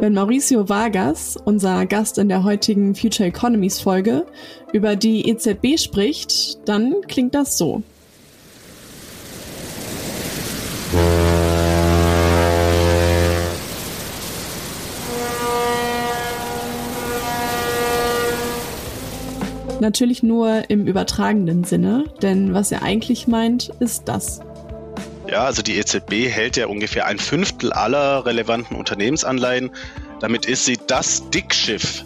Wenn Mauricio Vargas, unser Gast in der heutigen Future Economies Folge, über die EZB spricht, dann klingt das so. Natürlich nur im übertragenen Sinne, denn was er eigentlich meint, ist das. Ja, also die EZB hält ja ungefähr ein Fünftel aller relevanten Unternehmensanleihen. Damit ist sie das Dickschiff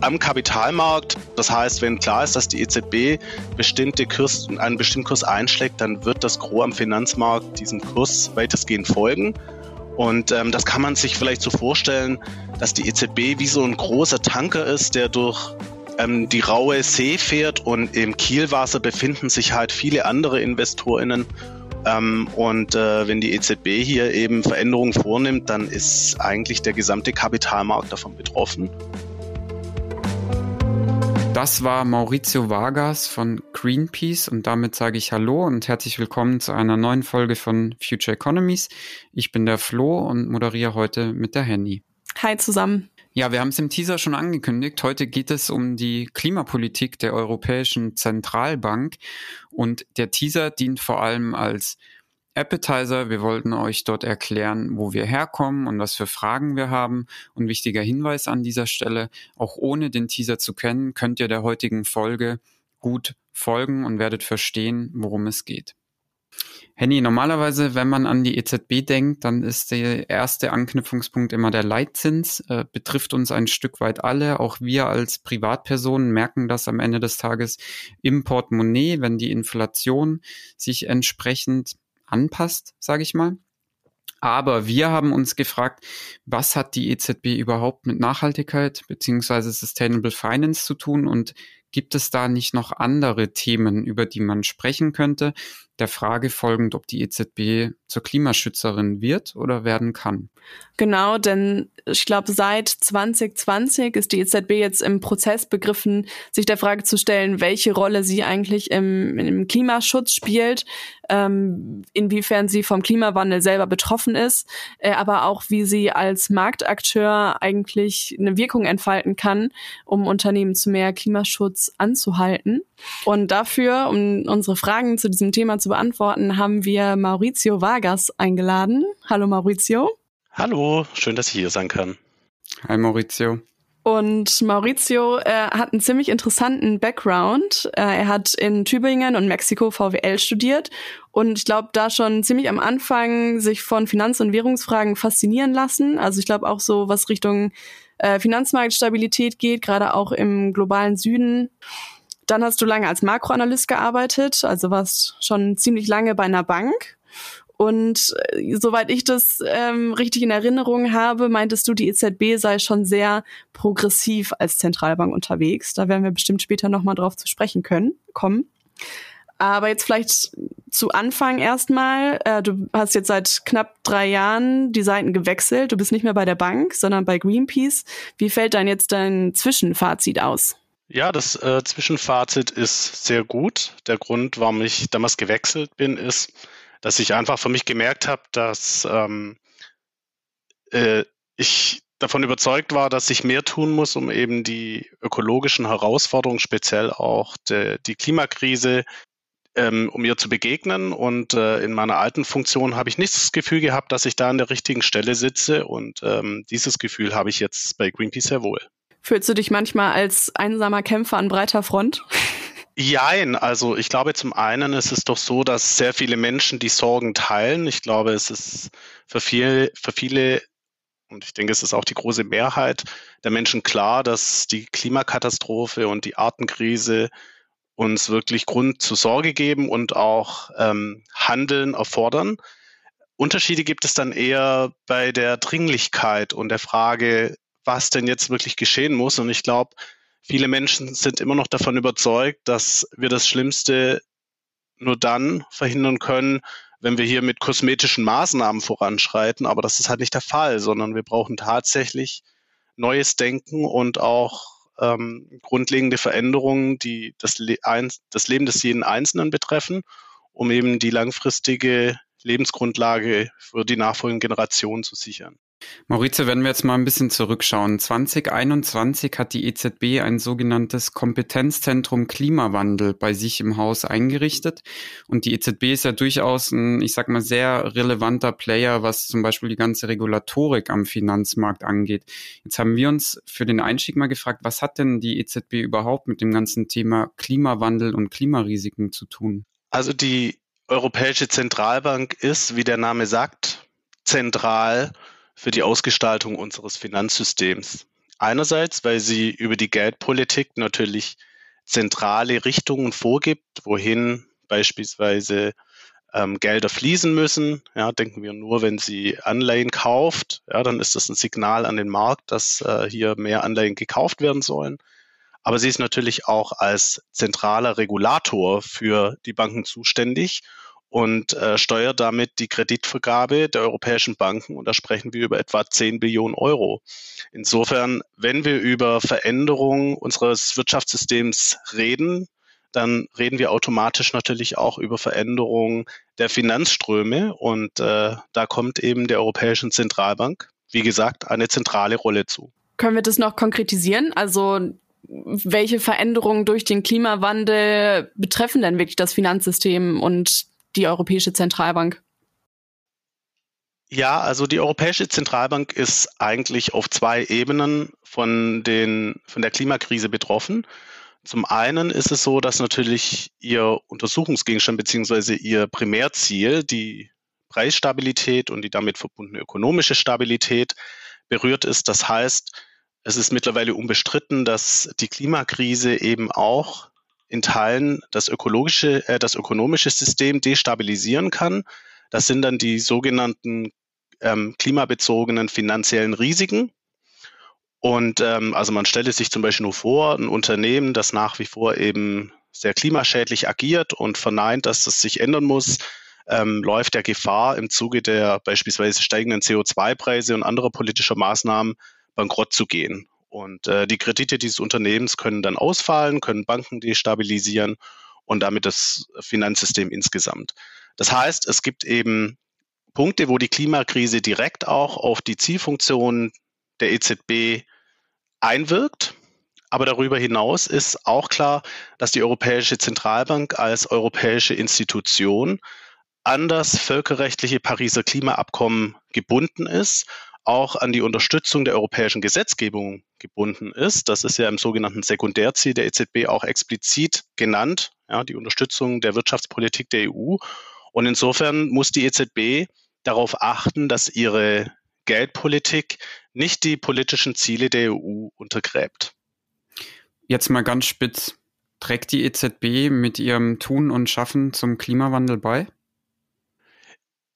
am Kapitalmarkt. Das heißt, wenn klar ist, dass die EZB bestimmte Kurs, einen bestimmten Kurs einschlägt, dann wird das Gros am Finanzmarkt diesem Kurs weitestgehend folgen. Und ähm, das kann man sich vielleicht so vorstellen, dass die EZB wie so ein großer Tanker ist, der durch ähm, die raue See fährt und im Kielwasser befinden sich halt viele andere InvestorInnen. Ähm, und äh, wenn die EZB hier eben Veränderungen vornimmt, dann ist eigentlich der gesamte Kapitalmarkt davon betroffen. Das war Maurizio Vargas von Greenpeace und damit sage ich Hallo und herzlich willkommen zu einer neuen Folge von Future Economies. Ich bin der Flo und moderiere heute mit der Henny. Hi zusammen. Ja, wir haben es im Teaser schon angekündigt. Heute geht es um die Klimapolitik der Europäischen Zentralbank und der Teaser dient vor allem als Appetizer. Wir wollten euch dort erklären, wo wir herkommen und was für Fragen wir haben. Und wichtiger Hinweis an dieser Stelle, auch ohne den Teaser zu kennen, könnt ihr der heutigen Folge gut folgen und werdet verstehen, worum es geht. Henny, normalerweise, wenn man an die EZB denkt, dann ist der erste Anknüpfungspunkt immer der Leitzins. Äh, betrifft uns ein Stück weit alle. Auch wir als Privatpersonen merken das am Ende des Tages im Portemonnaie, wenn die Inflation sich entsprechend anpasst, sage ich mal. Aber wir haben uns gefragt, was hat die EZB überhaupt mit Nachhaltigkeit beziehungsweise Sustainable Finance zu tun und gibt es da nicht noch andere Themen, über die man sprechen könnte? der Frage folgend, ob die EZB zur Klimaschützerin wird oder werden kann. Genau, denn ich glaube, seit 2020 ist die EZB jetzt im Prozess begriffen, sich der Frage zu stellen, welche Rolle sie eigentlich im, im Klimaschutz spielt, ähm, inwiefern sie vom Klimawandel selber betroffen ist, äh, aber auch wie sie als Marktakteur eigentlich eine Wirkung entfalten kann, um Unternehmen zu mehr Klimaschutz anzuhalten. Und dafür, um unsere Fragen zu diesem Thema zu beantworten, haben wir Maurizio Vargas eingeladen. Hallo Maurizio. Hallo, schön, dass ich hier sein kann. Hi Maurizio. Und Maurizio äh, hat einen ziemlich interessanten Background. Äh, er hat in Tübingen und Mexiko VWL studiert und ich glaube, da schon ziemlich am Anfang sich von Finanz- und Währungsfragen faszinieren lassen. Also ich glaube auch so, was Richtung äh, Finanzmarktstabilität geht, gerade auch im globalen Süden. Dann hast du lange als Makroanalyst gearbeitet, also warst schon ziemlich lange bei einer Bank. Und äh, soweit ich das ähm, richtig in Erinnerung habe, meintest du, die EZB sei schon sehr progressiv als Zentralbank unterwegs. Da werden wir bestimmt später nochmal drauf zu sprechen können, kommen. Aber jetzt vielleicht zu Anfang erstmal. Äh, du hast jetzt seit knapp drei Jahren die Seiten gewechselt. Du bist nicht mehr bei der Bank, sondern bei Greenpeace. Wie fällt dann jetzt dein Zwischenfazit aus? Ja, das äh, Zwischenfazit ist sehr gut. Der Grund, warum ich damals gewechselt bin, ist, dass ich einfach für mich gemerkt habe, dass ähm, äh, ich davon überzeugt war, dass ich mehr tun muss, um eben die ökologischen Herausforderungen, speziell auch de, die Klimakrise, ähm, um ihr zu begegnen. Und äh, in meiner alten Funktion habe ich nicht das Gefühl gehabt, dass ich da an der richtigen Stelle sitze. Und ähm, dieses Gefühl habe ich jetzt bei Greenpeace sehr wohl. Fühlst du dich manchmal als einsamer Kämpfer an breiter Front? Jein, also ich glaube zum einen ist es doch so, dass sehr viele Menschen die Sorgen teilen. Ich glaube, es ist für viele, für viele und ich denke, es ist auch die große Mehrheit der Menschen klar, dass die Klimakatastrophe und die Artenkrise uns wirklich Grund zur Sorge geben und auch ähm, Handeln erfordern. Unterschiede gibt es dann eher bei der Dringlichkeit und der Frage, was denn jetzt wirklich geschehen muss. Und ich glaube, viele Menschen sind immer noch davon überzeugt, dass wir das Schlimmste nur dann verhindern können, wenn wir hier mit kosmetischen Maßnahmen voranschreiten. Aber das ist halt nicht der Fall, sondern wir brauchen tatsächlich neues Denken und auch ähm, grundlegende Veränderungen, die das, Le das Leben des jeden Einzelnen betreffen, um eben die langfristige Lebensgrundlage für die nachfolgenden Generationen zu sichern. Maurizio, wenn wir jetzt mal ein bisschen zurückschauen. 2021 hat die EZB ein sogenanntes Kompetenzzentrum Klimawandel bei sich im Haus eingerichtet. Und die EZB ist ja durchaus ein, ich sag mal, sehr relevanter Player, was zum Beispiel die ganze Regulatorik am Finanzmarkt angeht. Jetzt haben wir uns für den Einstieg mal gefragt, was hat denn die EZB überhaupt mit dem ganzen Thema Klimawandel und Klimarisiken zu tun? Also die Europäische Zentralbank ist, wie der Name sagt, zentral für die Ausgestaltung unseres Finanzsystems. Einerseits, weil sie über die Geldpolitik natürlich zentrale Richtungen vorgibt, wohin beispielsweise ähm, Gelder fließen müssen. Ja, denken wir nur, wenn sie Anleihen kauft, ja, dann ist das ein Signal an den Markt, dass äh, hier mehr Anleihen gekauft werden sollen. Aber sie ist natürlich auch als zentraler Regulator für die Banken zuständig und äh, steuert damit die Kreditvergabe der europäischen Banken. Und da sprechen wir über etwa 10 Billionen Euro. Insofern, wenn wir über Veränderungen unseres Wirtschaftssystems reden, dann reden wir automatisch natürlich auch über Veränderungen der Finanzströme. Und äh, da kommt eben der Europäischen Zentralbank, wie gesagt, eine zentrale Rolle zu. Können wir das noch konkretisieren? Also welche Veränderungen durch den Klimawandel betreffen denn wirklich das Finanzsystem und die Europäische Zentralbank? Ja, also die Europäische Zentralbank ist eigentlich auf zwei Ebenen von, den, von der Klimakrise betroffen. Zum einen ist es so, dass natürlich ihr Untersuchungsgegenstand beziehungsweise ihr Primärziel, die Preisstabilität und die damit verbundene ökonomische Stabilität berührt ist. Das heißt, es ist mittlerweile unbestritten, dass die Klimakrise eben auch in Teilen das ökologische, äh, das ökonomische System destabilisieren kann. Das sind dann die sogenannten ähm, klimabezogenen finanziellen Risiken. Und ähm, also man stelle sich zum Beispiel nur vor, ein Unternehmen, das nach wie vor eben sehr klimaschädlich agiert und verneint, dass das sich ändern muss, ähm, läuft der Gefahr im Zuge der beispielsweise steigenden CO2-Preise und anderer politischer Maßnahmen bankrott zu gehen. Und äh, die Kredite dieses Unternehmens können dann ausfallen, können Banken destabilisieren und damit das Finanzsystem insgesamt. Das heißt, es gibt eben Punkte, wo die Klimakrise direkt auch auf die Zielfunktion der EZB einwirkt. Aber darüber hinaus ist auch klar, dass die Europäische Zentralbank als europäische Institution an das völkerrechtliche Pariser Klimaabkommen gebunden ist auch an die Unterstützung der europäischen Gesetzgebung gebunden ist. Das ist ja im sogenannten Sekundärziel der EZB auch explizit genannt, ja, die Unterstützung der Wirtschaftspolitik der EU. Und insofern muss die EZB darauf achten, dass ihre Geldpolitik nicht die politischen Ziele der EU untergräbt. Jetzt mal ganz spitz. Trägt die EZB mit ihrem Tun und Schaffen zum Klimawandel bei?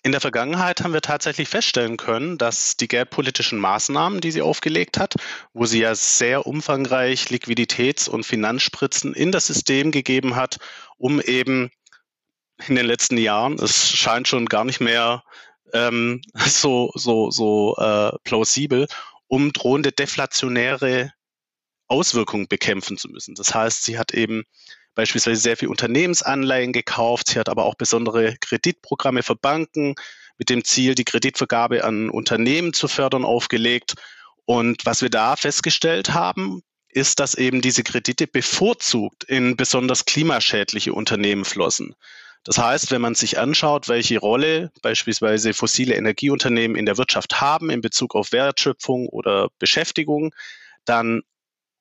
In der Vergangenheit haben wir tatsächlich feststellen können, dass die geldpolitischen Maßnahmen, die sie aufgelegt hat, wo sie ja sehr umfangreich Liquiditäts- und Finanzspritzen in das System gegeben hat, um eben in den letzten Jahren, es scheint schon gar nicht mehr ähm, so, so, so äh, plausibel, um drohende deflationäre Auswirkungen bekämpfen zu müssen. Das heißt, sie hat eben beispielsweise sehr viel Unternehmensanleihen gekauft. Sie hat aber auch besondere Kreditprogramme für Banken mit dem Ziel, die Kreditvergabe an Unternehmen zu fördern, aufgelegt. Und was wir da festgestellt haben, ist, dass eben diese Kredite bevorzugt in besonders klimaschädliche Unternehmen flossen. Das heißt, wenn man sich anschaut, welche Rolle beispielsweise fossile Energieunternehmen in der Wirtschaft haben in Bezug auf Wertschöpfung oder Beschäftigung, dann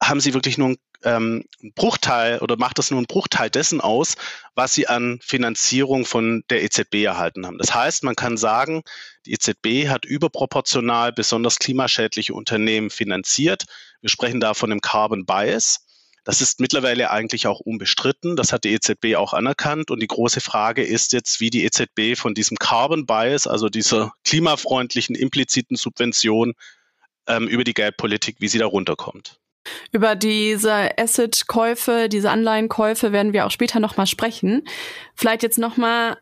haben sie wirklich nur ähm, ein Bruchteil oder macht das nur einen Bruchteil dessen aus, was sie an Finanzierung von der EZB erhalten haben. Das heißt, man kann sagen, die EZB hat überproportional besonders klimaschädliche Unternehmen finanziert. Wir sprechen da von dem Carbon Bias. Das ist mittlerweile eigentlich auch unbestritten. Das hat die EZB auch anerkannt. Und die große Frage ist jetzt, wie die EZB von diesem Carbon Bias, also dieser klimafreundlichen impliziten Subvention ähm, über die Geldpolitik, wie sie da runterkommt. Über diese Asset-Käufe, diese Anleihenkäufe werden wir auch später nochmal sprechen. Vielleicht jetzt nochmal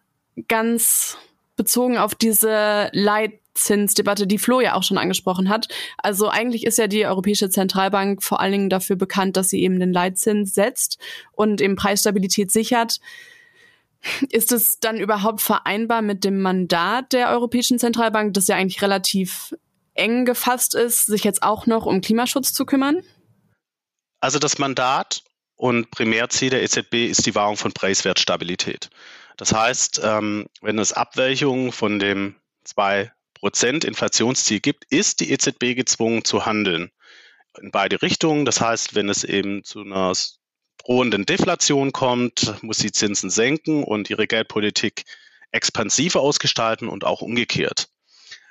ganz bezogen auf diese Leitzinsdebatte, die Flo ja auch schon angesprochen hat. Also eigentlich ist ja die Europäische Zentralbank vor allen Dingen dafür bekannt, dass sie eben den Leitzins setzt und eben Preisstabilität sichert. Ist es dann überhaupt vereinbar mit dem Mandat der Europäischen Zentralbank, das ja eigentlich relativ eng gefasst ist, sich jetzt auch noch um Klimaschutz zu kümmern? Also das Mandat und Primärziel der EZB ist die Wahrung von Preiswertstabilität. Das heißt, ähm, wenn es Abweichungen von dem 2% Inflationsziel gibt, ist die EZB gezwungen zu handeln. In beide Richtungen. Das heißt, wenn es eben zu einer drohenden Deflation kommt, muss sie Zinsen senken und ihre Geldpolitik expansiver ausgestalten und auch umgekehrt.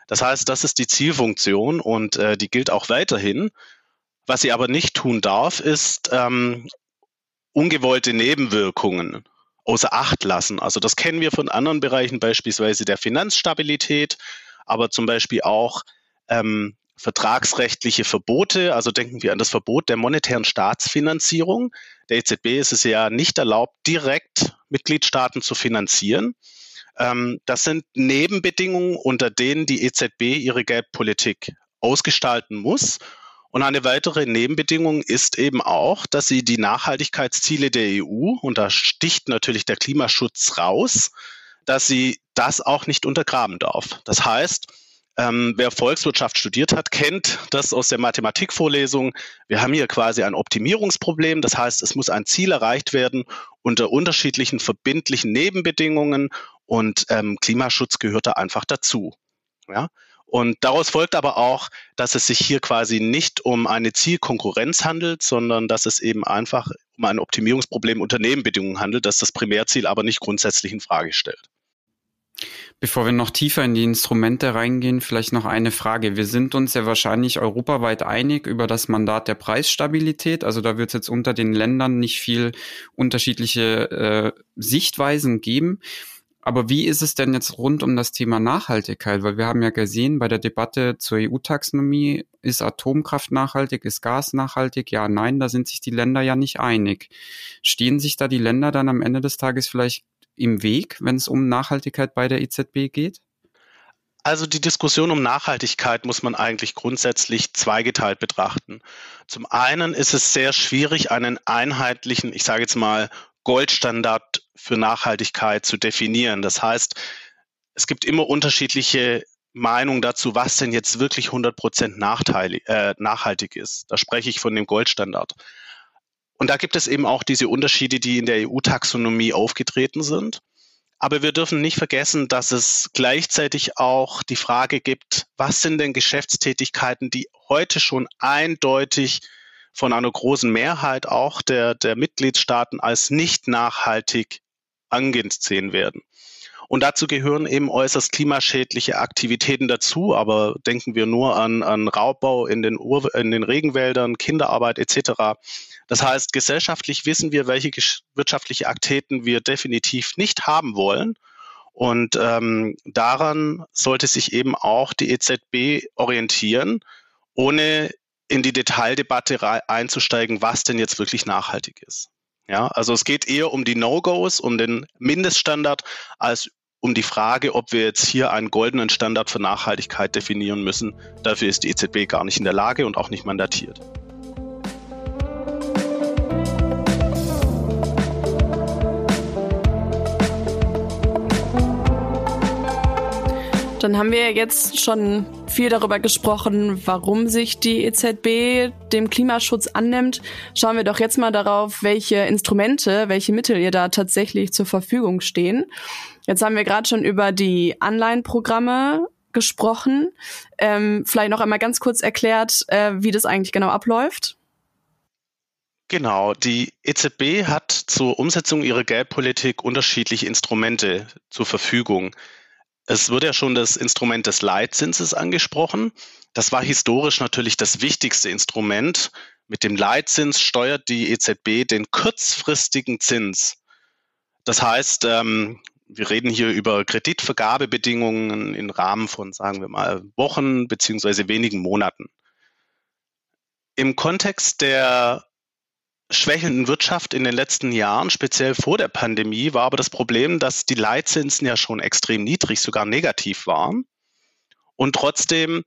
Das heißt, das ist die Zielfunktion und äh, die gilt auch weiterhin. Was sie aber nicht tun darf, ist ähm, ungewollte Nebenwirkungen außer Acht lassen. Also das kennen wir von anderen Bereichen, beispielsweise der Finanzstabilität, aber zum Beispiel auch ähm, vertragsrechtliche Verbote. Also denken wir an das Verbot der monetären Staatsfinanzierung. Der EZB ist es ja nicht erlaubt, direkt Mitgliedstaaten zu finanzieren. Ähm, das sind Nebenbedingungen, unter denen die EZB ihre Geldpolitik ausgestalten muss. Und eine weitere Nebenbedingung ist eben auch, dass sie die Nachhaltigkeitsziele der EU, und da sticht natürlich der Klimaschutz raus, dass sie das auch nicht untergraben darf. Das heißt, ähm, wer Volkswirtschaft studiert hat, kennt das aus der Mathematikvorlesung. Wir haben hier quasi ein Optimierungsproblem. Das heißt, es muss ein Ziel erreicht werden unter unterschiedlichen verbindlichen Nebenbedingungen und ähm, Klimaschutz gehört da einfach dazu. Ja? Und daraus folgt aber auch, dass es sich hier quasi nicht um eine Zielkonkurrenz handelt, sondern dass es eben einfach um ein Optimierungsproblem unter Nebenbedingungen handelt, das das Primärziel aber nicht grundsätzlich in Frage stellt. Bevor wir noch tiefer in die Instrumente reingehen, vielleicht noch eine Frage. Wir sind uns ja wahrscheinlich europaweit einig über das Mandat der Preisstabilität. Also da wird es jetzt unter den Ländern nicht viel unterschiedliche äh, Sichtweisen geben. Aber wie ist es denn jetzt rund um das Thema Nachhaltigkeit? Weil wir haben ja gesehen bei der Debatte zur EU-Taxonomie, ist Atomkraft nachhaltig, ist Gas nachhaltig? Ja, nein, da sind sich die Länder ja nicht einig. Stehen sich da die Länder dann am Ende des Tages vielleicht im Weg, wenn es um Nachhaltigkeit bei der EZB geht? Also die Diskussion um Nachhaltigkeit muss man eigentlich grundsätzlich zweigeteilt betrachten. Zum einen ist es sehr schwierig, einen einheitlichen, ich sage jetzt mal, Goldstandard für Nachhaltigkeit zu definieren. Das heißt, es gibt immer unterschiedliche Meinungen dazu, was denn jetzt wirklich 100 Prozent äh, nachhaltig ist. Da spreche ich von dem Goldstandard. Und da gibt es eben auch diese Unterschiede, die in der EU-Taxonomie aufgetreten sind. Aber wir dürfen nicht vergessen, dass es gleichzeitig auch die Frage gibt, was sind denn Geschäftstätigkeiten, die heute schon eindeutig von einer großen Mehrheit auch der, der Mitgliedstaaten als nicht nachhaltig angesehen werden. Und dazu gehören eben äußerst klimaschädliche Aktivitäten dazu, aber denken wir nur an, an Raubbau in den, Ur in den Regenwäldern, Kinderarbeit etc. Das heißt, gesellschaftlich wissen wir, welche wirtschaftliche Aktivitäten wir definitiv nicht haben wollen. Und ähm, daran sollte sich eben auch die EZB orientieren, ohne in die Detaildebatte einzusteigen, was denn jetzt wirklich nachhaltig ist. Ja, also es geht eher um die No-Gos, um den Mindeststandard, als um die Frage, ob wir jetzt hier einen goldenen Standard für Nachhaltigkeit definieren müssen. Dafür ist die EZB gar nicht in der Lage und auch nicht mandatiert. Dann haben wir jetzt schon viel darüber gesprochen, warum sich die EZB dem Klimaschutz annimmt. Schauen wir doch jetzt mal darauf, welche Instrumente, welche Mittel ihr da tatsächlich zur Verfügung stehen. Jetzt haben wir gerade schon über die Anleihenprogramme gesprochen. Ähm, vielleicht noch einmal ganz kurz erklärt, äh, wie das eigentlich genau abläuft. Genau, die EZB hat zur Umsetzung ihrer Geldpolitik unterschiedliche Instrumente zur Verfügung. Es wird ja schon das Instrument des Leitzinses angesprochen. Das war historisch natürlich das wichtigste Instrument. Mit dem Leitzins steuert die EZB den kurzfristigen Zins. Das heißt, ähm, wir reden hier über Kreditvergabebedingungen im Rahmen von, sagen wir mal, Wochen beziehungsweise wenigen Monaten. Im Kontext der schwächelnden Wirtschaft in den letzten Jahren, speziell vor der Pandemie, war aber das Problem, dass die Leitzinsen ja schon extrem niedrig, sogar negativ waren. Und trotzdem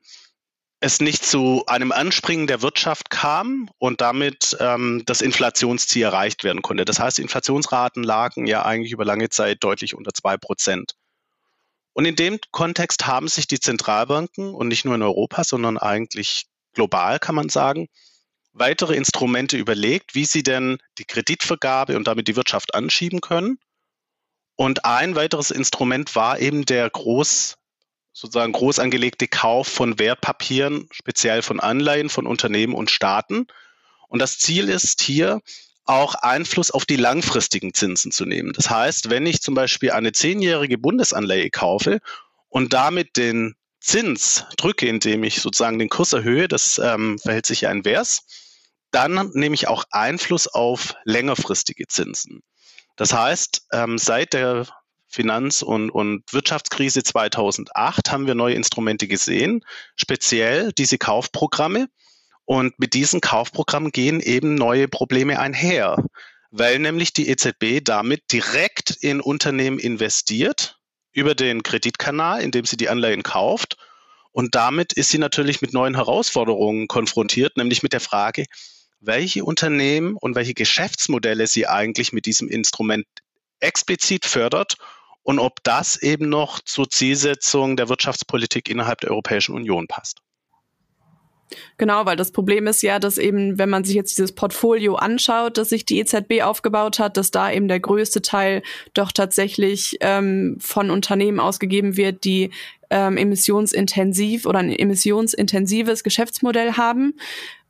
es nicht zu einem Anspringen der Wirtschaft kam und damit ähm, das Inflationsziel erreicht werden konnte. Das heißt, Inflationsraten lagen ja eigentlich über lange Zeit deutlich unter zwei Prozent. Und in dem Kontext haben sich die Zentralbanken und nicht nur in Europa, sondern eigentlich global, kann man sagen, weitere Instrumente überlegt, wie sie denn die Kreditvergabe und damit die Wirtschaft anschieben können. Und ein weiteres Instrument war eben der groß, sozusagen groß angelegte Kauf von Wertpapieren, speziell von Anleihen von Unternehmen und Staaten. Und das Ziel ist hier, auch Einfluss auf die langfristigen Zinsen zu nehmen. Das heißt, wenn ich zum Beispiel eine zehnjährige Bundesanleihe kaufe und damit den Zins drücke, indem ich sozusagen den Kurs erhöhe, das ähm, verhält sich ja invers, dann nehme ich auch Einfluss auf längerfristige Zinsen. Das heißt, ähm, seit der Finanz- und, und Wirtschaftskrise 2008 haben wir neue Instrumente gesehen, speziell diese Kaufprogramme. Und mit diesen Kaufprogrammen gehen eben neue Probleme einher, weil nämlich die EZB damit direkt in Unternehmen investiert über den Kreditkanal, indem sie die Anleihen kauft. Und damit ist sie natürlich mit neuen Herausforderungen konfrontiert, nämlich mit der Frage, welche Unternehmen und welche Geschäftsmodelle sie eigentlich mit diesem Instrument explizit fördert und ob das eben noch zur Zielsetzung der Wirtschaftspolitik innerhalb der Europäischen Union passt. Genau, weil das Problem ist ja, dass eben, wenn man sich jetzt dieses Portfolio anschaut, das sich die EZB aufgebaut hat, dass da eben der größte Teil doch tatsächlich ähm, von Unternehmen ausgegeben wird, die ähm, emissionsintensiv oder ein emissionsintensives Geschäftsmodell haben.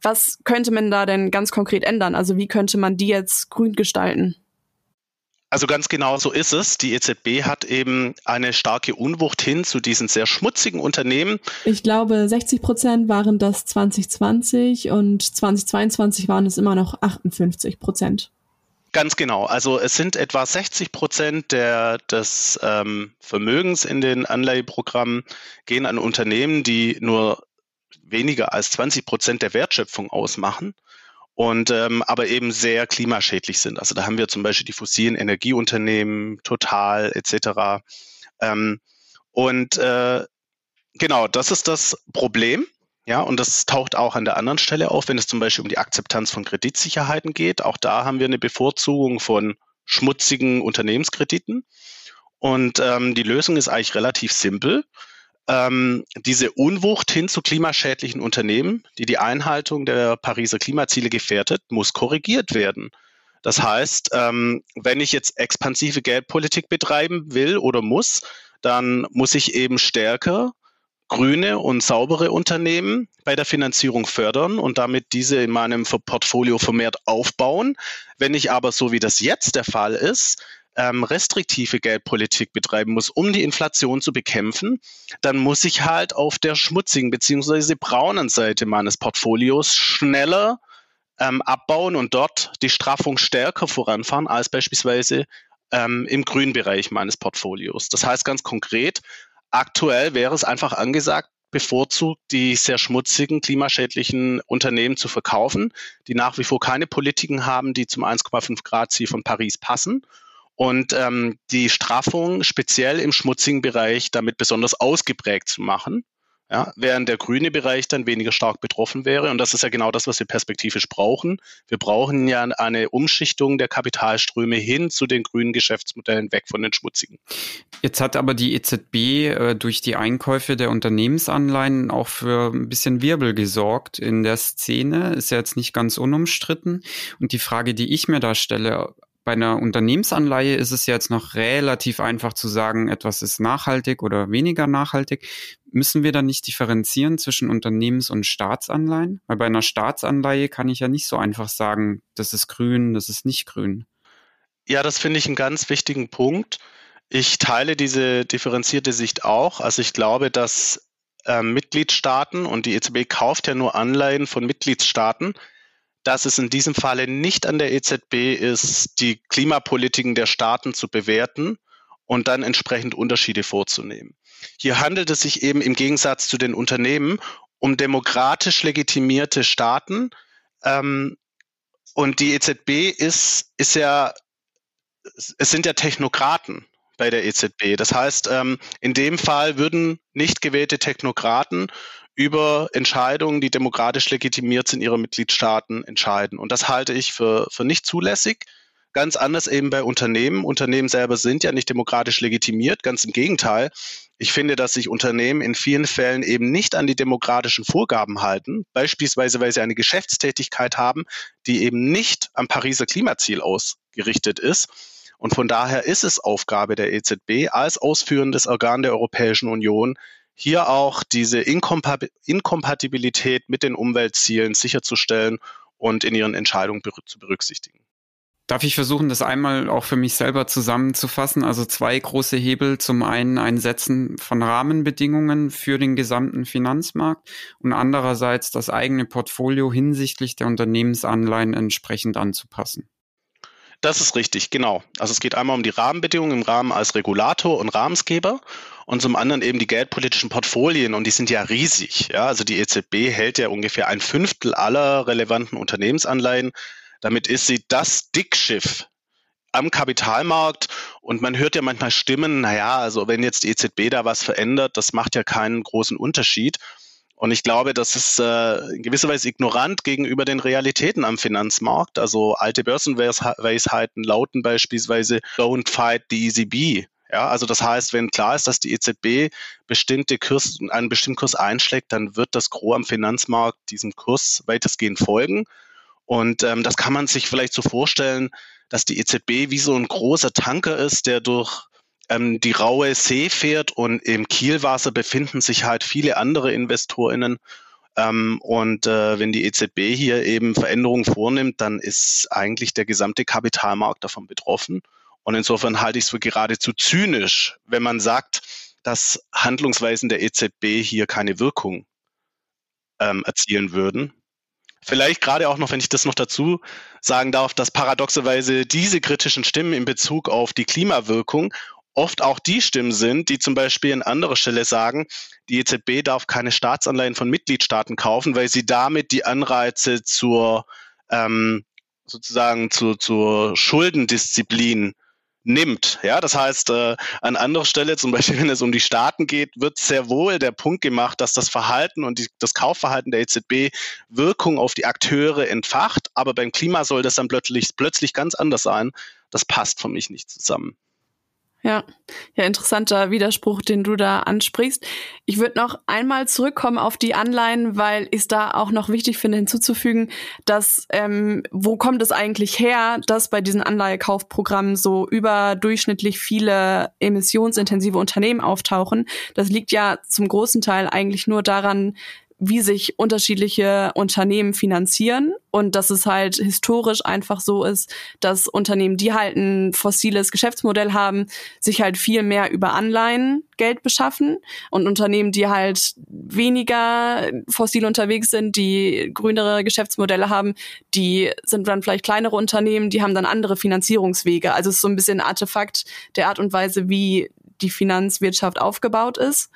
Was könnte man da denn ganz konkret ändern? Also wie könnte man die jetzt grün gestalten? Also ganz genau so ist es. Die EZB hat eben eine starke Unwucht hin zu diesen sehr schmutzigen Unternehmen. Ich glaube, 60 Prozent waren das 2020 und 2022 waren es immer noch 58 Prozent. Ganz genau. Also es sind etwa 60 Prozent der, des ähm, Vermögens in den Anleiheprogrammen gehen an Unternehmen, die nur weniger als 20 Prozent der Wertschöpfung ausmachen und ähm, aber eben sehr klimaschädlich sind. Also da haben wir zum Beispiel die fossilen Energieunternehmen, Total etc. Ähm, und äh, genau, das ist das Problem. Ja, und das taucht auch an der anderen Stelle auf, wenn es zum Beispiel um die Akzeptanz von Kreditsicherheiten geht. Auch da haben wir eine Bevorzugung von schmutzigen Unternehmenskrediten. Und ähm, die Lösung ist eigentlich relativ simpel ähm, diese Unwucht hin zu klimaschädlichen Unternehmen, die die Einhaltung der Pariser Klimaziele gefährdet, muss korrigiert werden. Das heißt, ähm, wenn ich jetzt expansive Geldpolitik betreiben will oder muss, dann muss ich eben stärker grüne und saubere Unternehmen bei der Finanzierung fördern und damit diese in meinem Portfolio vermehrt aufbauen. Wenn ich aber so wie das jetzt der Fall ist, ähm, restriktive Geldpolitik betreiben muss, um die Inflation zu bekämpfen, dann muss ich halt auf der schmutzigen bzw. braunen Seite meines Portfolios schneller ähm, abbauen und dort die Straffung stärker voranfahren als beispielsweise ähm, im grünen Bereich meines Portfolios. Das heißt ganz konkret, aktuell wäre es einfach angesagt, bevorzugt die sehr schmutzigen, klimaschädlichen Unternehmen zu verkaufen, die nach wie vor keine Politiken haben, die zum 1,5 Grad Ziel von Paris passen und ähm, die Straffung speziell im schmutzigen Bereich damit besonders ausgeprägt zu machen. Ja, während der grüne Bereich dann weniger stark betroffen wäre. Und das ist ja genau das, was wir perspektivisch brauchen. Wir brauchen ja eine Umschichtung der Kapitalströme hin zu den grünen Geschäftsmodellen, weg von den schmutzigen. Jetzt hat aber die EZB äh, durch die Einkäufe der Unternehmensanleihen auch für ein bisschen Wirbel gesorgt in der Szene. Ist ja jetzt nicht ganz unumstritten. Und die Frage, die ich mir da stelle, bei einer Unternehmensanleihe ist es jetzt noch relativ einfach zu sagen, etwas ist nachhaltig oder weniger nachhaltig. Müssen wir dann nicht differenzieren zwischen Unternehmens- und Staatsanleihen? Weil bei einer Staatsanleihe kann ich ja nicht so einfach sagen, das ist grün, das ist nicht grün. Ja, das finde ich einen ganz wichtigen Punkt. Ich teile diese differenzierte Sicht auch. Also ich glaube, dass äh, Mitgliedstaaten und die EZB kauft ja nur Anleihen von Mitgliedstaaten, dass es in diesem Falle nicht an der EZB ist, die Klimapolitiken der Staaten zu bewerten und dann entsprechend Unterschiede vorzunehmen. Hier handelt es sich eben im Gegensatz zu den Unternehmen um demokratisch legitimierte Staaten. Ähm, und die EZB ist, ist ja, es sind ja Technokraten bei der EZB. Das heißt, ähm, in dem Fall würden nicht gewählte Technokraten über Entscheidungen, die demokratisch legitimiert sind, ihrer Mitgliedstaaten entscheiden. Und das halte ich für, für nicht zulässig. Ganz anders eben bei Unternehmen. Unternehmen selber sind ja nicht demokratisch legitimiert, ganz im Gegenteil. Ich finde, dass sich Unternehmen in vielen Fällen eben nicht an die demokratischen Vorgaben halten, beispielsweise weil sie eine Geschäftstätigkeit haben, die eben nicht am Pariser Klimaziel ausgerichtet ist. Und von daher ist es Aufgabe der EZB als ausführendes Organ der Europäischen Union, hier auch diese Inkompatibilität mit den Umweltzielen sicherzustellen und in ihren Entscheidungen zu berücksichtigen. Darf ich versuchen, das einmal auch für mich selber zusammenzufassen? Also zwei große Hebel. Zum einen ein Setzen von Rahmenbedingungen für den gesamten Finanzmarkt und andererseits das eigene Portfolio hinsichtlich der Unternehmensanleihen entsprechend anzupassen. Das ist richtig, genau. Also es geht einmal um die Rahmenbedingungen im Rahmen als Regulator und Rahmensgeber und zum anderen eben die geldpolitischen Portfolien und die sind ja riesig. Ja, also die EZB hält ja ungefähr ein Fünftel aller relevanten Unternehmensanleihen damit ist sie das Dickschiff am Kapitalmarkt und man hört ja manchmal Stimmen, naja, also wenn jetzt die EZB da was verändert, das macht ja keinen großen Unterschied. Und ich glaube, das ist äh, in gewisser Weise ignorant gegenüber den Realitäten am Finanzmarkt. Also alte Börsenweisheiten lauten beispielsweise Don't fight the ECB. Ja, also das heißt, wenn klar ist, dass die EZB bestimmte Kurs, einen bestimmten Kurs einschlägt, dann wird das Gros am Finanzmarkt diesem Kurs weitestgehend folgen. Und ähm, das kann man sich vielleicht so vorstellen, dass die EZB wie so ein großer Tanker ist, der durch ähm, die raue See fährt und im Kielwasser befinden sich halt viele andere InvestorInnen. Ähm, und äh, wenn die EZB hier eben Veränderungen vornimmt, dann ist eigentlich der gesamte Kapitalmarkt davon betroffen. Und insofern halte ich es für geradezu zynisch, wenn man sagt, dass Handlungsweisen der EZB hier keine Wirkung ähm, erzielen würden. Vielleicht gerade auch noch, wenn ich das noch dazu sagen darf, dass paradoxerweise diese kritischen Stimmen in Bezug auf die Klimawirkung oft auch die Stimmen sind, die zum Beispiel an anderer Stelle sagen, die EZB darf keine Staatsanleihen von Mitgliedstaaten kaufen, weil sie damit die Anreize zur ähm, sozusagen zur, zur Schuldendisziplin nimmt. Ja, das heißt, äh, an anderer Stelle, zum Beispiel, wenn es um die Staaten geht, wird sehr wohl der Punkt gemacht, dass das Verhalten und die, das Kaufverhalten der EZB Wirkung auf die Akteure entfacht. Aber beim Klima soll das dann plötzlich, plötzlich ganz anders sein. Das passt für mich nicht zusammen. Ja, ja, interessanter Widerspruch, den du da ansprichst. Ich würde noch einmal zurückkommen auf die Anleihen, weil ich es da auch noch wichtig finde hinzuzufügen, dass ähm, wo kommt es eigentlich her, dass bei diesen Anleihekaufprogrammen so überdurchschnittlich viele emissionsintensive Unternehmen auftauchen. Das liegt ja zum großen Teil eigentlich nur daran, wie sich unterschiedliche Unternehmen finanzieren und dass es halt historisch einfach so ist, dass Unternehmen, die halt ein fossiles Geschäftsmodell haben, sich halt viel mehr über Anleihen Geld beschaffen und Unternehmen, die halt weniger fossil unterwegs sind, die grünere Geschäftsmodelle haben, die sind dann vielleicht kleinere Unternehmen, die haben dann andere Finanzierungswege. Also es ist so ein bisschen Artefakt der Art und Weise, wie die Finanzwirtschaft aufgebaut ist.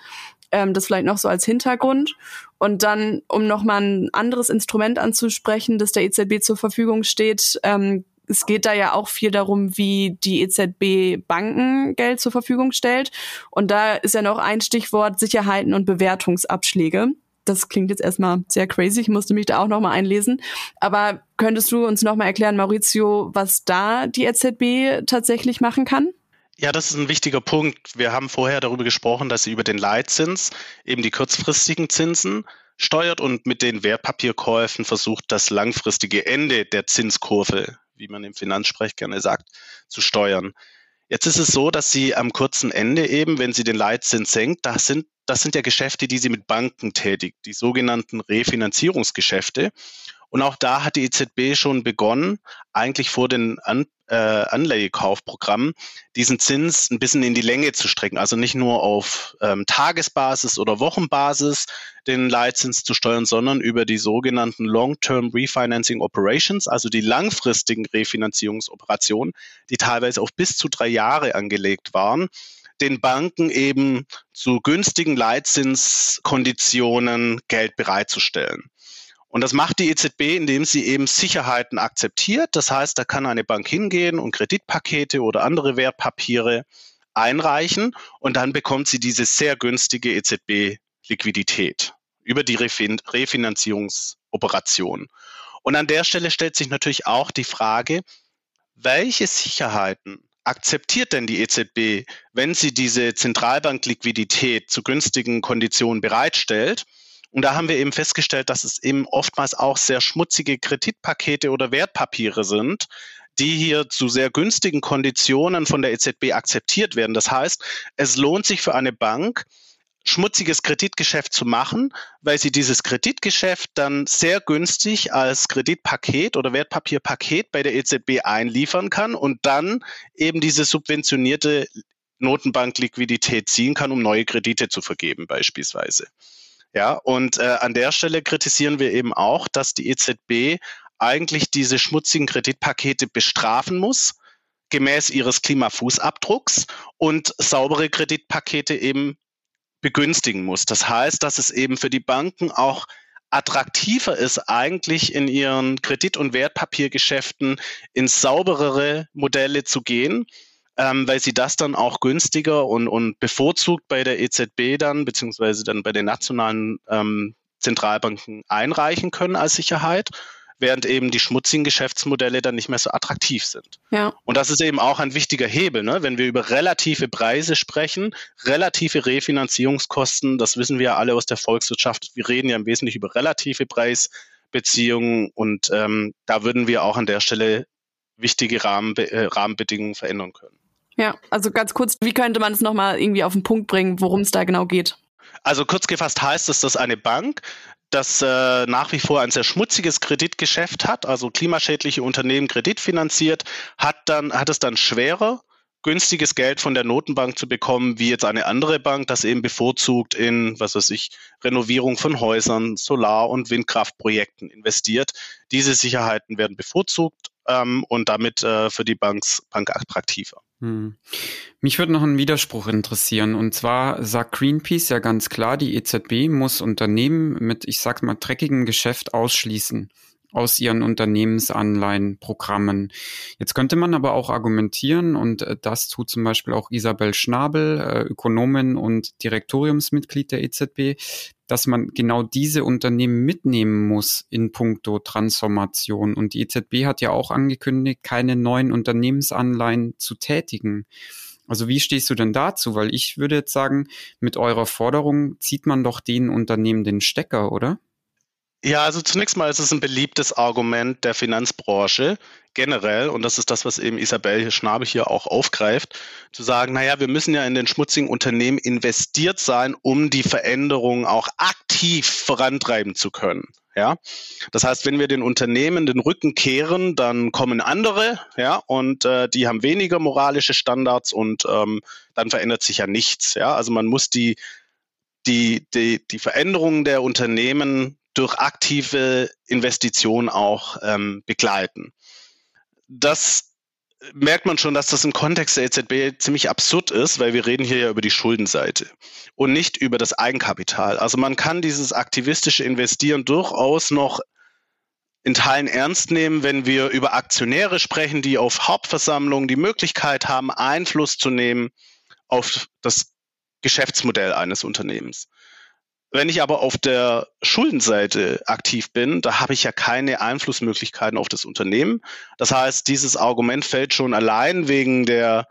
Ähm, das vielleicht noch so als Hintergrund. Und dann, um nochmal ein anderes Instrument anzusprechen, das der EZB zur Verfügung steht, ähm, es geht da ja auch viel darum, wie die EZB Banken Geld zur Verfügung stellt. Und da ist ja noch ein Stichwort Sicherheiten und Bewertungsabschläge. Das klingt jetzt erstmal sehr crazy. Ich musste mich da auch nochmal einlesen. Aber könntest du uns nochmal erklären, Maurizio, was da die EZB tatsächlich machen kann? Ja, das ist ein wichtiger Punkt. Wir haben vorher darüber gesprochen, dass sie über den Leitzins eben die kurzfristigen Zinsen steuert und mit den Wertpapierkäufen versucht, das langfristige Ende der Zinskurve, wie man im Finanzsprech gerne sagt, zu steuern. Jetzt ist es so, dass sie am kurzen Ende eben, wenn sie den Leitzins senkt, das sind, das sind ja Geschäfte, die sie mit Banken tätigt, die sogenannten Refinanzierungsgeschäfte. Und auch da hat die EZB schon begonnen, eigentlich vor den An äh, Anleihekaufprogrammen, diesen Zins ein bisschen in die Länge zu strecken. Also nicht nur auf ähm, Tagesbasis oder Wochenbasis den Leitzins zu steuern, sondern über die sogenannten Long-Term Refinancing Operations, also die langfristigen Refinanzierungsoperationen, die teilweise auf bis zu drei Jahre angelegt waren den Banken eben zu günstigen Leitzinskonditionen Geld bereitzustellen. Und das macht die EZB, indem sie eben Sicherheiten akzeptiert. Das heißt, da kann eine Bank hingehen und Kreditpakete oder andere Wertpapiere einreichen und dann bekommt sie diese sehr günstige EZB-Liquidität über die Refin Refinanzierungsoperation. Und an der Stelle stellt sich natürlich auch die Frage, welche Sicherheiten akzeptiert denn die EZB, wenn sie diese Zentralbankliquidität zu günstigen Konditionen bereitstellt? Und da haben wir eben festgestellt, dass es eben oftmals auch sehr schmutzige Kreditpakete oder Wertpapiere sind, die hier zu sehr günstigen Konditionen von der EZB akzeptiert werden. Das heißt, es lohnt sich für eine Bank, schmutziges Kreditgeschäft zu machen, weil sie dieses Kreditgeschäft dann sehr günstig als Kreditpaket oder Wertpapierpaket bei der EZB einliefern kann und dann eben diese subventionierte Notenbankliquidität ziehen kann, um neue Kredite zu vergeben beispielsweise. Ja, und äh, an der Stelle kritisieren wir eben auch, dass die EZB eigentlich diese schmutzigen Kreditpakete bestrafen muss, gemäß ihres Klimafußabdrucks und saubere Kreditpakete eben begünstigen muss. Das heißt, dass es eben für die Banken auch attraktiver ist, eigentlich in ihren Kredit- und Wertpapiergeschäften in sauberere Modelle zu gehen, ähm, weil sie das dann auch günstiger und, und bevorzugt bei der EZB dann, beziehungsweise dann bei den nationalen ähm, Zentralbanken einreichen können als Sicherheit während eben die schmutzigen Geschäftsmodelle dann nicht mehr so attraktiv sind. Ja. Und das ist eben auch ein wichtiger Hebel, ne? wenn wir über relative Preise sprechen, relative Refinanzierungskosten, das wissen wir alle aus der Volkswirtschaft. Wir reden ja im Wesentlichen über relative Preisbeziehungen und ähm, da würden wir auch an der Stelle wichtige Rahmenbe äh, Rahmenbedingungen verändern können. Ja, also ganz kurz, wie könnte man es nochmal irgendwie auf den Punkt bringen, worum es da genau geht? Also kurz gefasst heißt es, dass eine Bank das äh, nach wie vor ein sehr schmutziges Kreditgeschäft hat, also klimaschädliche Unternehmen kreditfinanziert, hat dann hat es dann schwerer günstiges Geld von der Notenbank zu bekommen, wie jetzt eine andere Bank, das eben bevorzugt in, was weiß ich, Renovierung von Häusern, Solar- und Windkraftprojekten investiert. Diese Sicherheiten werden bevorzugt ähm, und damit äh, für die Banks, Bank attraktiver. Hm. Mich würde noch ein Widerspruch interessieren. Und zwar sagt Greenpeace ja ganz klar, die EZB muss Unternehmen mit, ich sag mal, dreckigem Geschäft ausschließen aus ihren Unternehmensanleihenprogrammen. Jetzt könnte man aber auch argumentieren, und äh, das tut zum Beispiel auch Isabel Schnabel, äh, Ökonomin und Direktoriumsmitglied der EZB, dass man genau diese Unternehmen mitnehmen muss in puncto Transformation. Und die EZB hat ja auch angekündigt, keine neuen Unternehmensanleihen zu tätigen. Also wie stehst du denn dazu? Weil ich würde jetzt sagen, mit eurer Forderung zieht man doch den Unternehmen den Stecker, oder? Ja, also zunächst mal ist es ein beliebtes Argument der Finanzbranche generell, und das ist das, was eben Isabel Schnabel hier auch aufgreift, zu sagen, naja, wir müssen ja in den schmutzigen Unternehmen investiert sein, um die Veränderung auch aktiv vorantreiben zu können. Ja, das heißt, wenn wir den Unternehmen den Rücken kehren, dann kommen andere, ja, und äh, die haben weniger moralische Standards und ähm, dann verändert sich ja nichts. Ja, also man muss die die, die, die Veränderungen der Unternehmen durch aktive Investitionen auch ähm, begleiten. Das merkt man schon, dass das im Kontext der EZB ziemlich absurd ist, weil wir reden hier ja über die Schuldenseite und nicht über das Eigenkapital. Also man kann dieses aktivistische Investieren durchaus noch in Teilen ernst nehmen, wenn wir über Aktionäre sprechen, die auf Hauptversammlungen die Möglichkeit haben, Einfluss zu nehmen auf das Geschäftsmodell eines Unternehmens. Wenn ich aber auf der Schuldenseite aktiv bin, da habe ich ja keine Einflussmöglichkeiten auf das Unternehmen. Das heißt, dieses Argument fällt schon allein wegen der,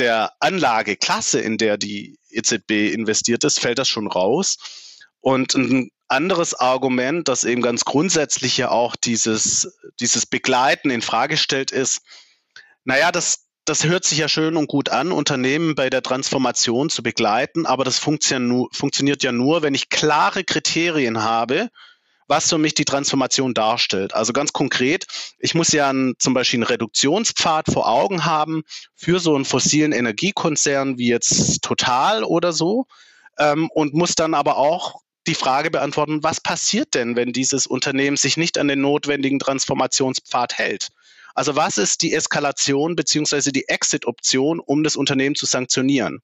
der Anlageklasse, in der die EZB investiert ist, fällt das schon raus. Und ein anderes Argument, das eben ganz grundsätzlich ja auch dieses, dieses Begleiten in Frage stellt, ist, naja, das, das hört sich ja schön und gut an, Unternehmen bei der Transformation zu begleiten, aber das funktioniert ja nur, wenn ich klare Kriterien habe, was für mich die Transformation darstellt. Also ganz konkret, ich muss ja einen, zum Beispiel einen Reduktionspfad vor Augen haben für so einen fossilen Energiekonzern wie jetzt Total oder so ähm, und muss dann aber auch die Frage beantworten, was passiert denn, wenn dieses Unternehmen sich nicht an den notwendigen Transformationspfad hält? Also was ist die Eskalation beziehungsweise die Exit-Option, um das Unternehmen zu sanktionieren?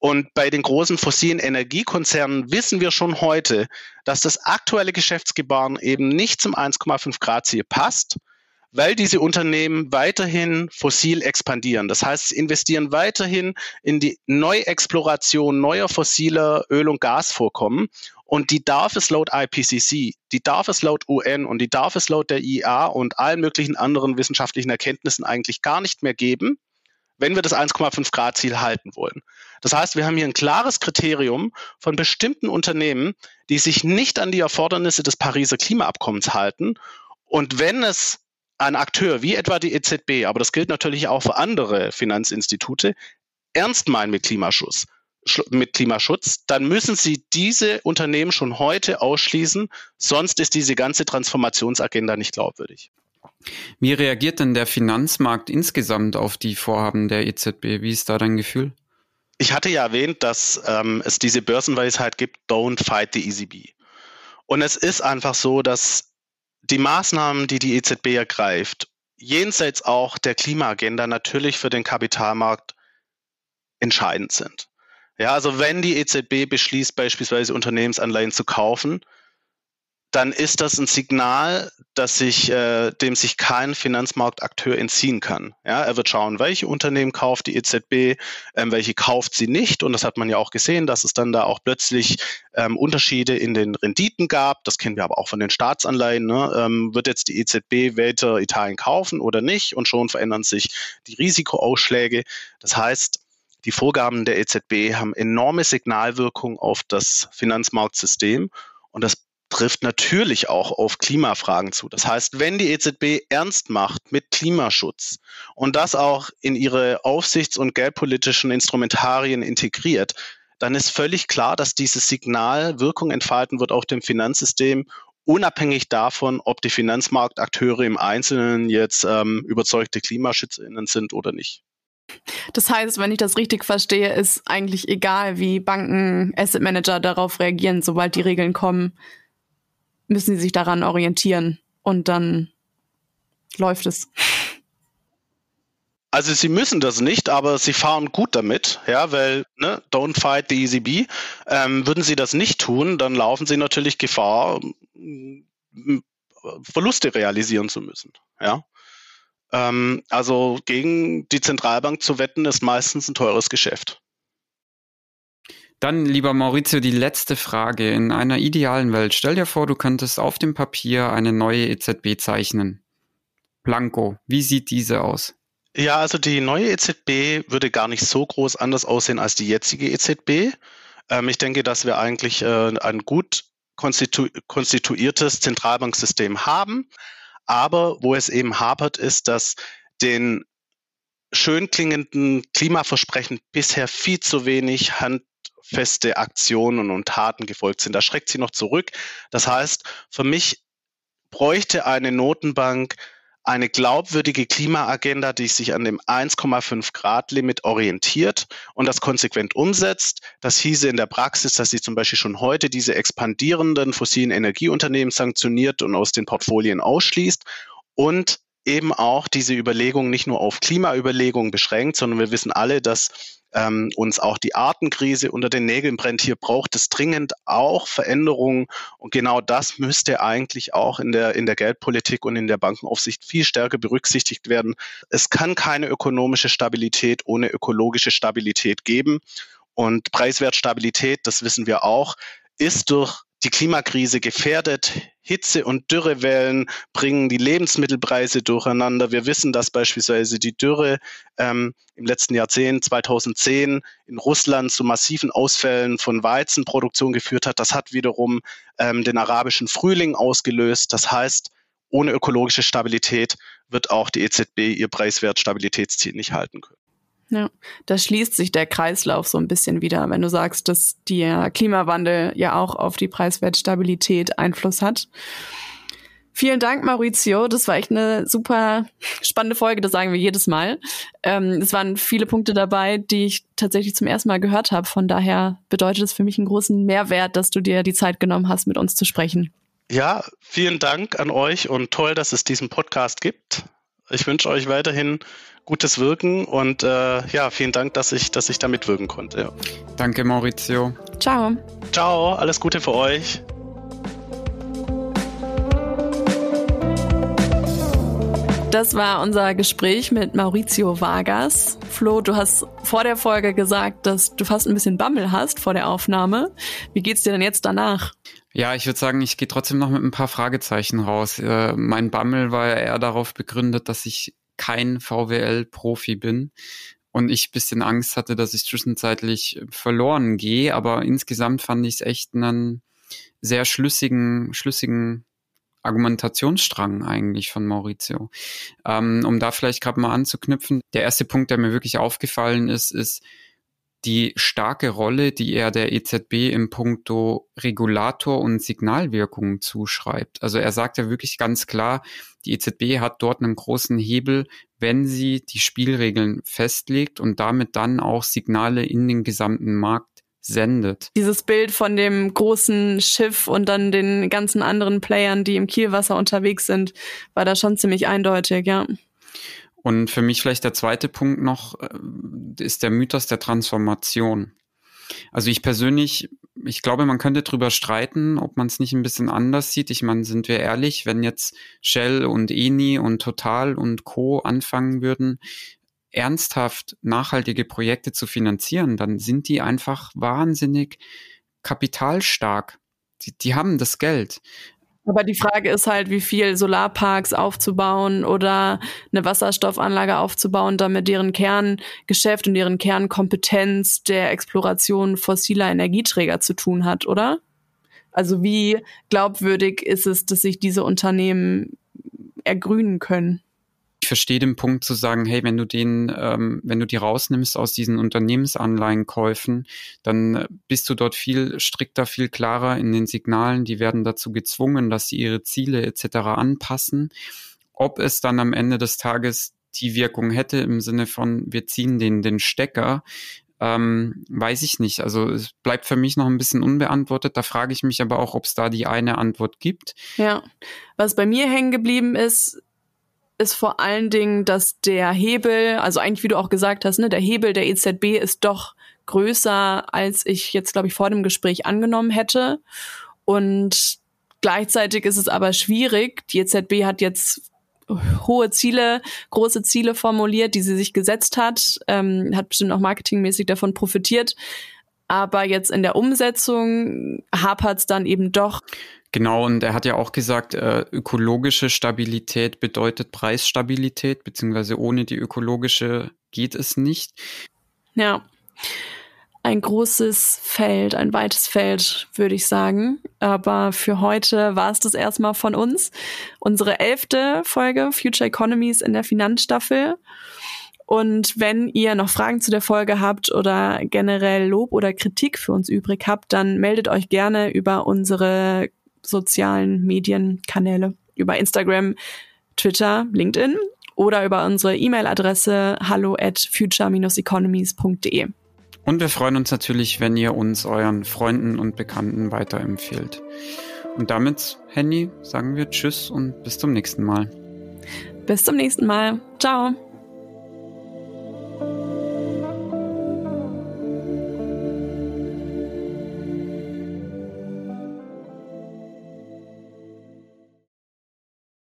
Und bei den großen fossilen Energiekonzernen wissen wir schon heute, dass das aktuelle Geschäftsgebaren eben nicht zum 1,5 Grad Ziel passt, weil diese Unternehmen weiterhin fossil expandieren. Das heißt, sie investieren weiterhin in die Neuexploration neuer fossiler Öl- und Gasvorkommen Und die darf es laut IPCC, die darf es laut UN und die darf es laut der IEA und allen möglichen anderen wissenschaftlichen Erkenntnissen eigentlich gar nicht mehr geben, wenn wir das 1,5 Grad Ziel halten wollen. Das heißt, wir haben hier ein klares Kriterium von bestimmten Unternehmen, die sich nicht an die Erfordernisse des Pariser Klimaabkommens halten. Und wenn es ein Akteur wie etwa die EZB, aber das gilt natürlich auch für andere Finanzinstitute, ernst meinen mit Klimaschutz, mit Klimaschutz, dann müssen Sie diese Unternehmen schon heute ausschließen, sonst ist diese ganze Transformationsagenda nicht glaubwürdig. Wie reagiert denn der Finanzmarkt insgesamt auf die Vorhaben der EZB? Wie ist da dein Gefühl? Ich hatte ja erwähnt, dass ähm, es diese Börsenweisheit gibt, don't fight the ECB. Und es ist einfach so, dass die Maßnahmen, die die EZB ergreift, jenseits auch der Klimaagenda natürlich für den Kapitalmarkt entscheidend sind. Ja, also wenn die EZB beschließt, beispielsweise Unternehmensanleihen zu kaufen, dann ist das ein Signal, dass sich, äh, dem sich kein Finanzmarktakteur entziehen kann. Ja, er wird schauen, welche Unternehmen kauft die EZB, ähm, welche kauft sie nicht. Und das hat man ja auch gesehen, dass es dann da auch plötzlich ähm, Unterschiede in den Renditen gab. Das kennen wir aber auch von den Staatsanleihen. Ne? Ähm, wird jetzt die EZB weiter Italien kaufen oder nicht? Und schon verändern sich die Risikoausschläge. Das heißt, die Vorgaben der EZB haben enorme Signalwirkung auf das Finanzmarktsystem und das trifft natürlich auch auf Klimafragen zu. Das heißt, wenn die EZB ernst macht mit Klimaschutz und das auch in ihre aufsichts- und geldpolitischen Instrumentarien integriert, dann ist völlig klar, dass dieses Signal Wirkung entfalten wird auf dem Finanzsystem, unabhängig davon, ob die Finanzmarktakteure im Einzelnen jetzt ähm, überzeugte KlimaschützerInnen sind oder nicht. Das heißt, wenn ich das richtig verstehe, ist eigentlich egal, wie Banken, Asset Manager darauf reagieren, sobald die Regeln kommen, müssen sie sich daran orientieren und dann läuft es. Also sie müssen das nicht, aber sie fahren gut damit, ja, weil ne, don't fight the ECB. Ähm, würden sie das nicht tun, dann laufen sie natürlich Gefahr, Verluste realisieren zu müssen, ja. Ähm, also gegen die Zentralbank zu wetten, ist meistens ein teures Geschäft. Dann, lieber Maurizio, die letzte Frage. In einer idealen Welt, stell dir vor, du könntest auf dem Papier eine neue EZB zeichnen. Blanco, wie sieht diese aus? Ja, also die neue EZB würde gar nicht so groß anders aussehen als die jetzige EZB. Ähm, ich denke, dass wir eigentlich äh, ein gut konstitu konstituiertes Zentralbanksystem haben. Aber wo es eben hapert, ist, dass den schön klingenden Klimaversprechen bisher viel zu wenig handfeste Aktionen und Taten gefolgt sind. Da schreckt sie noch zurück. Das heißt, für mich bräuchte eine Notenbank eine glaubwürdige Klimaagenda, die sich an dem 1,5 Grad Limit orientiert und das konsequent umsetzt. Das hieße in der Praxis, dass sie zum Beispiel schon heute diese expandierenden fossilen Energieunternehmen sanktioniert und aus den Portfolien ausschließt und eben auch diese Überlegung nicht nur auf Klimaüberlegungen beschränkt, sondern wir wissen alle, dass ähm, uns auch die Artenkrise unter den Nägeln brennt. Hier braucht es dringend auch Veränderungen. Und genau das müsste eigentlich auch in der, in der Geldpolitik und in der Bankenaufsicht viel stärker berücksichtigt werden. Es kann keine ökonomische Stabilität ohne ökologische Stabilität geben. Und Preiswertstabilität, das wissen wir auch, ist durch die Klimakrise gefährdet. Hitze- und Dürrewellen bringen die Lebensmittelpreise durcheinander. Wir wissen, dass beispielsweise die Dürre ähm, im letzten Jahrzehnt 2010 in Russland zu massiven Ausfällen von Weizenproduktion geführt hat. Das hat wiederum ähm, den arabischen Frühling ausgelöst. Das heißt, ohne ökologische Stabilität wird auch die EZB ihr Preiswertstabilitätsziel nicht halten können. Ja, da schließt sich der Kreislauf so ein bisschen wieder, wenn du sagst, dass der Klimawandel ja auch auf die Preiswertstabilität Einfluss hat. Vielen Dank, Maurizio. Das war echt eine super spannende Folge, das sagen wir jedes Mal. Ähm, es waren viele Punkte dabei, die ich tatsächlich zum ersten Mal gehört habe. Von daher bedeutet es für mich einen großen Mehrwert, dass du dir die Zeit genommen hast, mit uns zu sprechen. Ja, vielen Dank an euch und toll, dass es diesen Podcast gibt. Ich wünsche euch weiterhin gutes Wirken und äh, ja, vielen Dank, dass ich, dass ich da mitwirken konnte. Ja. Danke, Maurizio. Ciao. Ciao, alles Gute für euch. Das war unser Gespräch mit Maurizio Vargas. Flo, du hast vor der Folge gesagt, dass du fast ein bisschen Bammel hast vor der Aufnahme. Wie geht's dir denn jetzt danach? Ja, ich würde sagen, ich gehe trotzdem noch mit ein paar Fragezeichen raus. Äh, mein Bammel war ja eher darauf begründet, dass ich kein VWL-Profi bin und ich bisschen Angst hatte, dass ich zwischenzeitlich verloren gehe. Aber insgesamt fand ich es echt einen sehr schlüssigen, schlüssigen Argumentationsstrang eigentlich von Maurizio. Ähm, um da vielleicht gerade mal anzuknüpfen, der erste Punkt, der mir wirklich aufgefallen ist, ist die starke Rolle, die er der EZB im Punkto Regulator und Signalwirkung zuschreibt. Also er sagt ja wirklich ganz klar, die EZB hat dort einen großen Hebel, wenn sie die Spielregeln festlegt und damit dann auch Signale in den gesamten Markt sendet. Dieses Bild von dem großen Schiff und dann den ganzen anderen Playern, die im Kielwasser unterwegs sind, war da schon ziemlich eindeutig, ja. Und für mich vielleicht der zweite Punkt noch äh, ist der Mythos der Transformation. Also ich persönlich, ich glaube, man könnte drüber streiten, ob man es nicht ein bisschen anders sieht. Ich meine, sind wir ehrlich, wenn jetzt Shell und Eni und Total und Co. anfangen würden, ernsthaft nachhaltige Projekte zu finanzieren, dann sind die einfach wahnsinnig kapitalstark. Die, die haben das Geld. Aber die Frage ist halt, wie viel Solarparks aufzubauen oder eine Wasserstoffanlage aufzubauen, damit deren Kerngeschäft und deren Kernkompetenz der Exploration fossiler Energieträger zu tun hat, oder? Also wie glaubwürdig ist es, dass sich diese Unternehmen ergrünen können? Ich verstehe den Punkt zu sagen, hey, wenn du den, ähm, wenn du die rausnimmst aus diesen Unternehmensanleihenkäufen, dann bist du dort viel strikter, viel klarer in den Signalen. Die werden dazu gezwungen, dass sie ihre Ziele etc. anpassen. Ob es dann am Ende des Tages die Wirkung hätte im Sinne von, wir ziehen den, den Stecker, ähm, weiß ich nicht. Also es bleibt für mich noch ein bisschen unbeantwortet. Da frage ich mich aber auch, ob es da die eine Antwort gibt. Ja, was bei mir hängen geblieben ist, ist vor allen Dingen, dass der Hebel, also eigentlich wie du auch gesagt hast, ne, der Hebel der EZB ist doch größer, als ich jetzt, glaube ich, vor dem Gespräch angenommen hätte. Und gleichzeitig ist es aber schwierig. Die EZB hat jetzt hohe Ziele, große Ziele formuliert, die sie sich gesetzt hat, ähm, hat bestimmt auch marketingmäßig davon profitiert. Aber jetzt in der Umsetzung hapert es dann eben doch. Genau, und er hat ja auch gesagt, äh, ökologische Stabilität bedeutet Preisstabilität, beziehungsweise ohne die ökologische geht es nicht. Ja, ein großes Feld, ein weites Feld, würde ich sagen. Aber für heute war es das erstmal von uns. Unsere elfte Folge Future Economies in der Finanzstaffel. Und wenn ihr noch Fragen zu der Folge habt oder generell Lob oder Kritik für uns übrig habt, dann meldet euch gerne über unsere sozialen Medienkanäle, über Instagram, Twitter, LinkedIn oder über unsere E-Mail-Adresse hallo at future-economies.de. Und wir freuen uns natürlich, wenn ihr uns euren Freunden und Bekannten weiterempfehlt. Und damit, Henny, sagen wir Tschüss und bis zum nächsten Mal. Bis zum nächsten Mal. Ciao.